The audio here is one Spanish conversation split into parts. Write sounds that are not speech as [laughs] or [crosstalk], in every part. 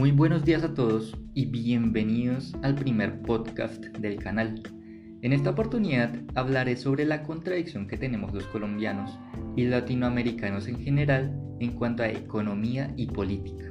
Muy buenos días a todos y bienvenidos al primer podcast del canal. En esta oportunidad hablaré sobre la contradicción que tenemos los colombianos y latinoamericanos en general en cuanto a economía y política.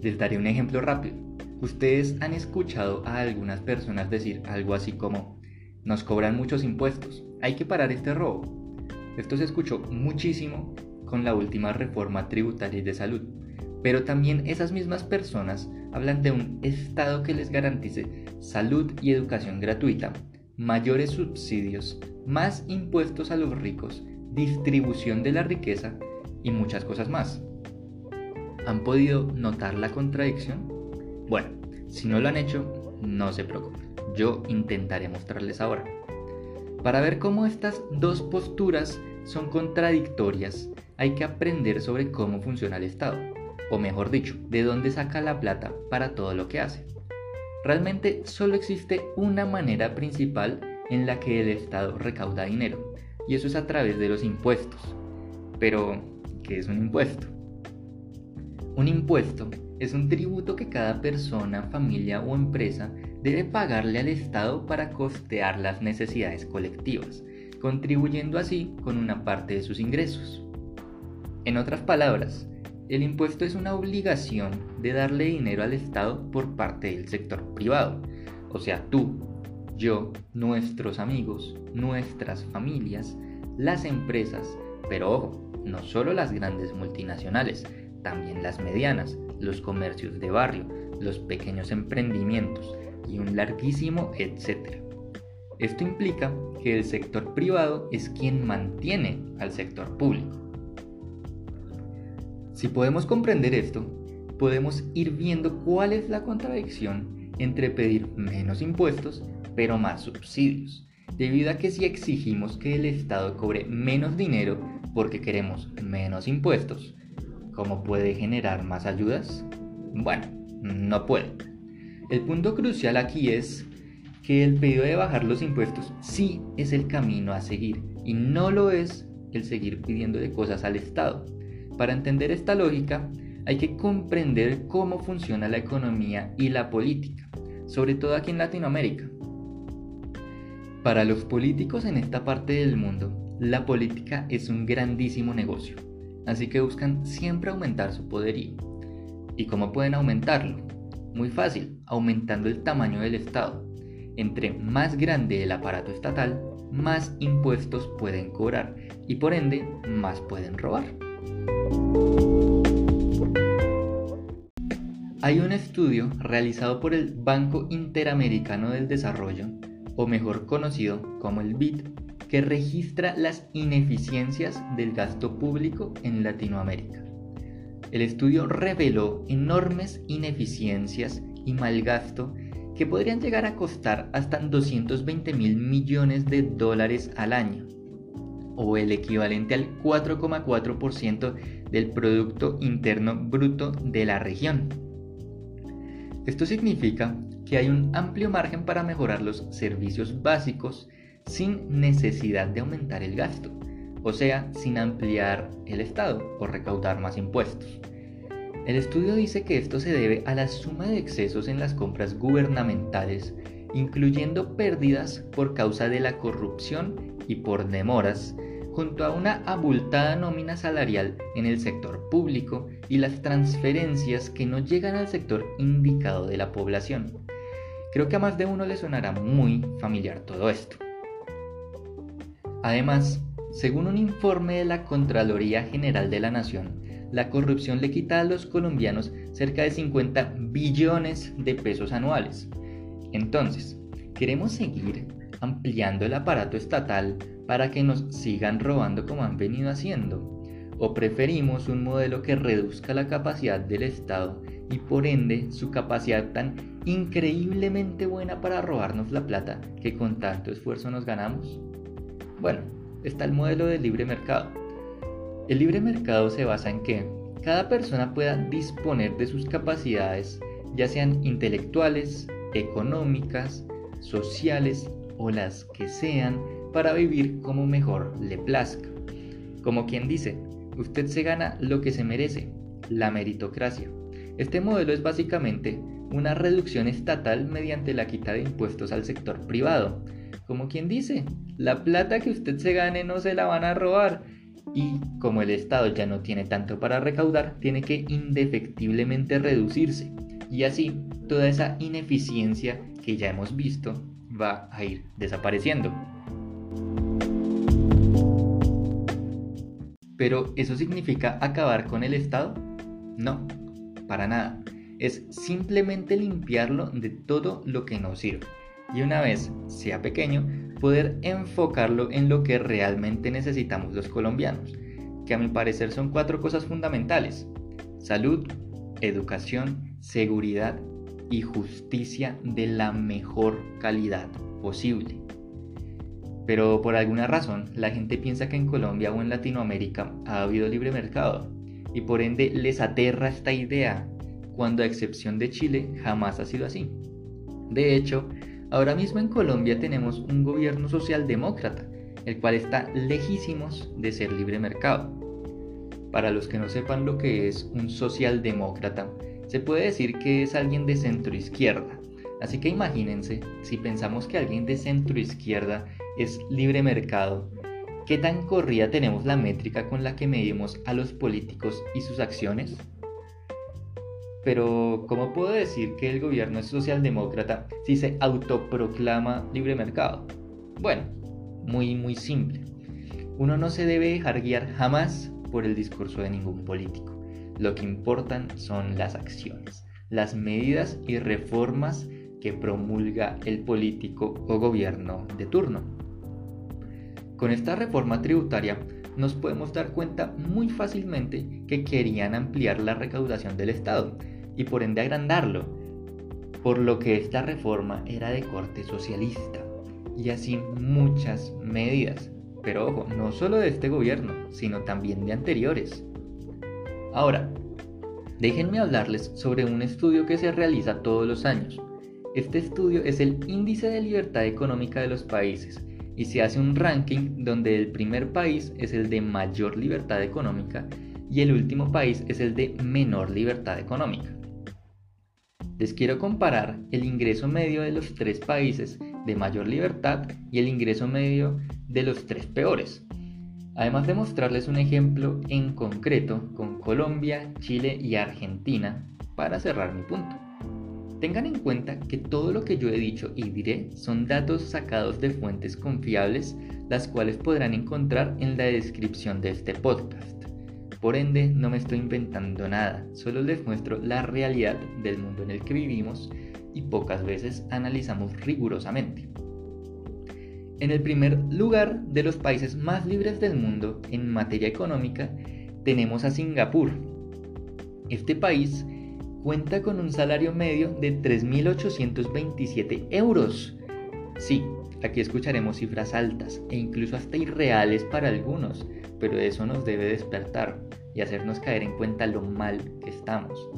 Les daré un ejemplo rápido. Ustedes han escuchado a algunas personas decir algo así como, nos cobran muchos impuestos, hay que parar este robo. Esto se escuchó muchísimo con la última reforma tributaria y de salud pero también esas mismas personas hablan de un Estado que les garantice salud y educación gratuita, mayores subsidios, más impuestos a los ricos, distribución de la riqueza y muchas cosas más. ¿Han podido notar la contradicción? Bueno, si no lo han hecho, no se preocupen, yo intentaré mostrarles ahora. Para ver cómo estas dos posturas son contradictorias, hay que aprender sobre cómo funciona el Estado o mejor dicho, de dónde saca la plata para todo lo que hace. Realmente solo existe una manera principal en la que el Estado recauda dinero, y eso es a través de los impuestos. Pero, ¿qué es un impuesto? Un impuesto es un tributo que cada persona, familia o empresa debe pagarle al Estado para costear las necesidades colectivas, contribuyendo así con una parte de sus ingresos. En otras palabras, el impuesto es una obligación de darle dinero al Estado por parte del sector privado. O sea, tú, yo, nuestros amigos, nuestras familias, las empresas, pero ojo, no solo las grandes multinacionales, también las medianas, los comercios de barrio, los pequeños emprendimientos y un larguísimo etcétera. Esto implica que el sector privado es quien mantiene al sector público. Si podemos comprender esto, podemos ir viendo cuál es la contradicción entre pedir menos impuestos pero más subsidios, debido a que si exigimos que el Estado cobre menos dinero porque queremos menos impuestos, ¿cómo puede generar más ayudas? Bueno, no puede. El punto crucial aquí es que el pedido de bajar los impuestos sí es el camino a seguir y no lo es el seguir pidiéndole cosas al Estado. Para entender esta lógica, hay que comprender cómo funciona la economía y la política, sobre todo aquí en Latinoamérica. Para los políticos en esta parte del mundo, la política es un grandísimo negocio, así que buscan siempre aumentar su poderío. ¿Y cómo pueden aumentarlo? Muy fácil, aumentando el tamaño del Estado. Entre más grande el aparato estatal, más impuestos pueden cobrar y por ende más pueden robar. Hay un estudio realizado por el Banco Interamericano del Desarrollo, o mejor conocido como el BID, que registra las ineficiencias del gasto público en Latinoamérica. El estudio reveló enormes ineficiencias y mal gasto que podrían llegar a costar hasta 220 mil millones de dólares al año o el equivalente al 4,4% del Producto Interno Bruto de la región. Esto significa que hay un amplio margen para mejorar los servicios básicos sin necesidad de aumentar el gasto, o sea, sin ampliar el Estado o recaudar más impuestos. El estudio dice que esto se debe a la suma de excesos en las compras gubernamentales, incluyendo pérdidas por causa de la corrupción y por demoras junto a una abultada nómina salarial en el sector público y las transferencias que no llegan al sector indicado de la población. Creo que a más de uno le sonará muy familiar todo esto. Además, según un informe de la Contraloría General de la Nación, la corrupción le quita a los colombianos cerca de 50 billones de pesos anuales. Entonces, ¿queremos seguir ampliando el aparato estatal para que nos sigan robando como han venido haciendo? ¿O preferimos un modelo que reduzca la capacidad del Estado y por ende su capacidad tan increíblemente buena para robarnos la plata que con tanto esfuerzo nos ganamos? Bueno, está el modelo del libre mercado. El libre mercado se basa en que cada persona pueda disponer de sus capacidades, ya sean intelectuales, económicas, sociales o las que sean, para vivir como mejor le plazca. Como quien dice, usted se gana lo que se merece, la meritocracia. Este modelo es básicamente una reducción estatal mediante la quita de impuestos al sector privado. Como quien dice, la plata que usted se gane no se la van a robar. Y como el Estado ya no tiene tanto para recaudar, tiene que indefectiblemente reducirse. Y así, toda esa ineficiencia que ya hemos visto va a ir desapareciendo. Pero ¿eso significa acabar con el Estado? No, para nada. Es simplemente limpiarlo de todo lo que no sirve. Y una vez sea pequeño, poder enfocarlo en lo que realmente necesitamos los colombianos, que a mi parecer son cuatro cosas fundamentales. Salud, educación, seguridad y justicia de la mejor calidad posible. Pero por alguna razón, la gente piensa que en Colombia o en Latinoamérica ha habido libre mercado y por ende les aterra esta idea, cuando a excepción de Chile jamás ha sido así. De hecho, ahora mismo en Colombia tenemos un gobierno socialdemócrata, el cual está lejísimos de ser libre mercado. Para los que no sepan lo que es un socialdemócrata, se puede decir que es alguien de centro izquierda. Así que imagínense, si pensamos que alguien de centro izquierda es libre mercado, ¿qué tan corrida tenemos la métrica con la que medimos a los políticos y sus acciones? Pero, ¿cómo puedo decir que el gobierno es socialdemócrata si se autoproclama libre mercado? Bueno, muy, muy simple. Uno no se debe dejar guiar jamás por el discurso de ningún político. Lo que importan son las acciones, las medidas y reformas que promulga el político o gobierno de turno. Con esta reforma tributaria nos podemos dar cuenta muy fácilmente que querían ampliar la recaudación del Estado y por ende agrandarlo, por lo que esta reforma era de corte socialista y así muchas medidas, pero ojo, no solo de este gobierno, sino también de anteriores. Ahora, déjenme hablarles sobre un estudio que se realiza todos los años este estudio es el índice de libertad económica de los países y se hace un ranking donde el primer país es el de mayor libertad económica y el último país es el de menor libertad económica. Les quiero comparar el ingreso medio de los tres países de mayor libertad y el ingreso medio de los tres peores. Además de mostrarles un ejemplo en concreto con Colombia, Chile y Argentina para cerrar mi punto. Tengan en cuenta que todo lo que yo he dicho y diré son datos sacados de fuentes confiables, las cuales podrán encontrar en la descripción de este podcast. Por ende, no me estoy inventando nada, solo les muestro la realidad del mundo en el que vivimos y pocas veces analizamos rigurosamente. En el primer lugar de los países más libres del mundo en materia económica tenemos a Singapur. Este país cuenta con un salario medio de 3.827 euros. Sí, aquí escucharemos cifras altas e incluso hasta irreales para algunos, pero eso nos debe despertar y hacernos caer en cuenta lo mal que estamos.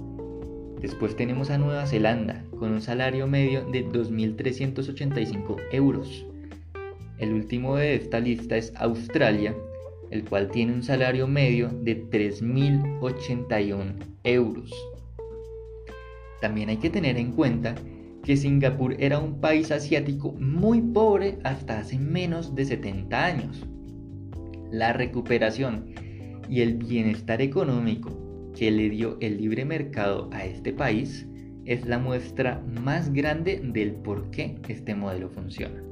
Después tenemos a Nueva Zelanda con un salario medio de 2.385 euros. El último de esta lista es Australia, el cual tiene un salario medio de 3.081 euros. También hay que tener en cuenta que Singapur era un país asiático muy pobre hasta hace menos de 70 años. La recuperación y el bienestar económico que le dio el libre mercado a este país es la muestra más grande del por qué este modelo funciona.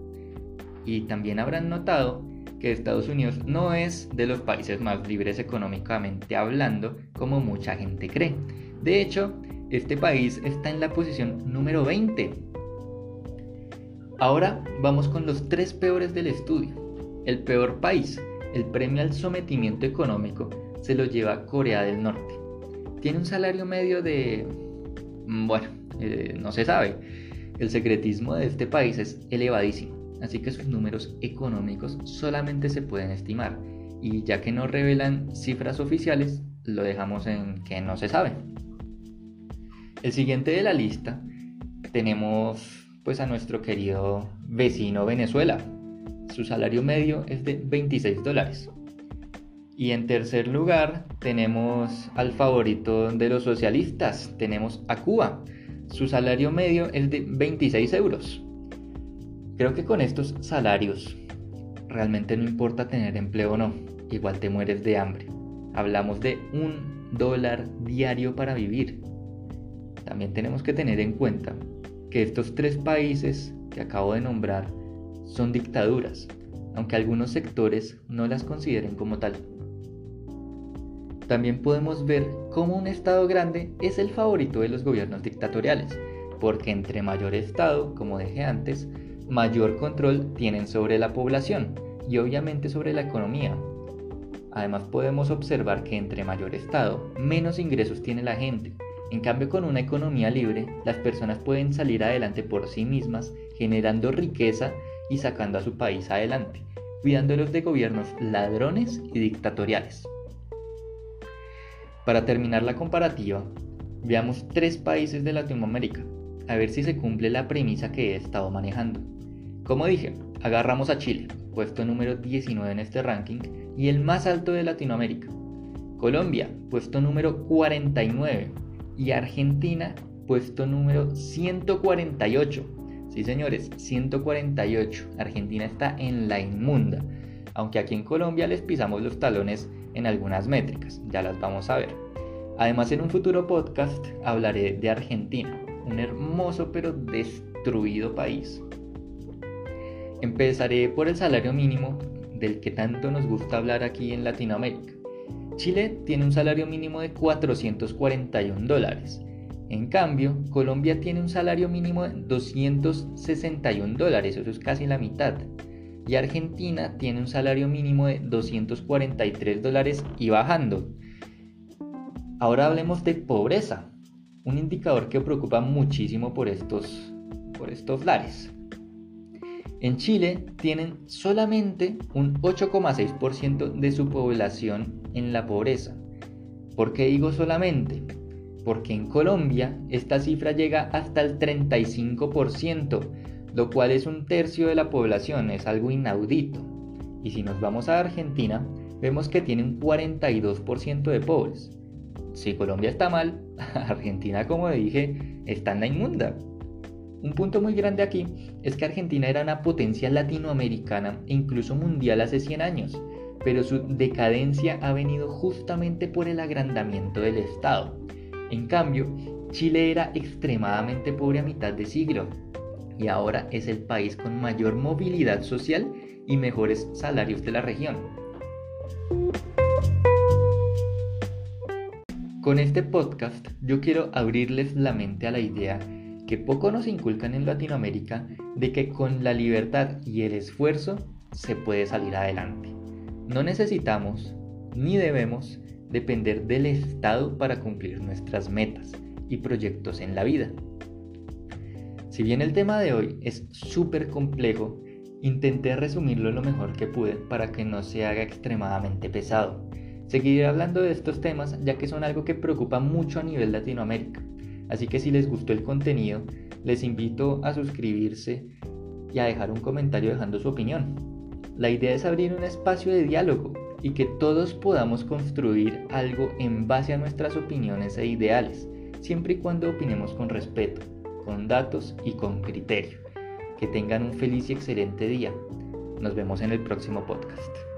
Y también habrán notado que Estados Unidos no es de los países más libres económicamente hablando como mucha gente cree. De hecho, este país está en la posición número 20. Ahora vamos con los tres peores del estudio. El peor país, el premio al sometimiento económico, se lo lleva Corea del Norte. Tiene un salario medio de... Mm, bueno, eh, no se sabe. El secretismo de este país es elevadísimo, así que sus números económicos solamente se pueden estimar. Y ya que no revelan cifras oficiales, lo dejamos en que no se sabe. El siguiente de la lista tenemos pues a nuestro querido vecino Venezuela. Su salario medio es de 26 dólares. Y en tercer lugar tenemos al favorito de los socialistas, tenemos a Cuba. Su salario medio es de 26 euros. Creo que con estos salarios realmente no importa tener empleo o no, igual te mueres de hambre. Hablamos de un dólar diario para vivir. También tenemos que tener en cuenta que estos tres países que acabo de nombrar son dictaduras, aunque algunos sectores no las consideren como tal. También podemos ver cómo un Estado grande es el favorito de los gobiernos dictatoriales, porque entre mayor Estado, como dije antes, mayor control tienen sobre la población y obviamente sobre la economía. Además podemos observar que entre mayor Estado, menos ingresos tiene la gente. En cambio, con una economía libre, las personas pueden salir adelante por sí mismas, generando riqueza y sacando a su país adelante, cuidándolos de gobiernos ladrones y dictatoriales. Para terminar la comparativa, veamos tres países de Latinoamérica, a ver si se cumple la premisa que he estado manejando. Como dije, agarramos a Chile, puesto número 19 en este ranking y el más alto de Latinoamérica. Colombia, puesto número 49 y Argentina, puesto número 148. Sí, señores, 148. Argentina está en la inmunda, aunque aquí en Colombia les pisamos los talones en algunas métricas, ya las vamos a ver. Además, en un futuro podcast hablaré de Argentina, un hermoso pero destruido país. Empezaré por el salario mínimo, del que tanto nos gusta hablar aquí en Latinoamérica. Chile tiene un salario mínimo de 441 dólares. En cambio, Colombia tiene un salario mínimo de 261 dólares, eso es casi la mitad. Y Argentina tiene un salario mínimo de 243 dólares y bajando. Ahora hablemos de pobreza, un indicador que preocupa muchísimo por estos, por estos lares. En Chile tienen solamente un 8,6% de su población en la pobreza. ¿Por qué digo solamente? Porque en Colombia esta cifra llega hasta el 35%, lo cual es un tercio de la población, es algo inaudito. Y si nos vamos a Argentina, vemos que tiene un 42% de pobres. Si Colombia está mal, [laughs] Argentina, como dije, está en la inmunda. Un punto muy grande aquí es que Argentina era una potencia latinoamericana e incluso mundial hace 100 años, pero su decadencia ha venido justamente por el agrandamiento del Estado. En cambio, Chile era extremadamente pobre a mitad de siglo y ahora es el país con mayor movilidad social y mejores salarios de la región. Con este podcast yo quiero abrirles la mente a la idea que poco nos inculcan en Latinoamérica de que con la libertad y el esfuerzo se puede salir adelante. No necesitamos ni debemos depender del Estado para cumplir nuestras metas y proyectos en la vida. Si bien el tema de hoy es súper complejo, intenté resumirlo lo mejor que pude para que no se haga extremadamente pesado. Seguiré hablando de estos temas ya que son algo que preocupa mucho a nivel Latinoamérica Así que si les gustó el contenido, les invito a suscribirse y a dejar un comentario dejando su opinión. La idea es abrir un espacio de diálogo y que todos podamos construir algo en base a nuestras opiniones e ideales, siempre y cuando opinemos con respeto, con datos y con criterio. Que tengan un feliz y excelente día. Nos vemos en el próximo podcast.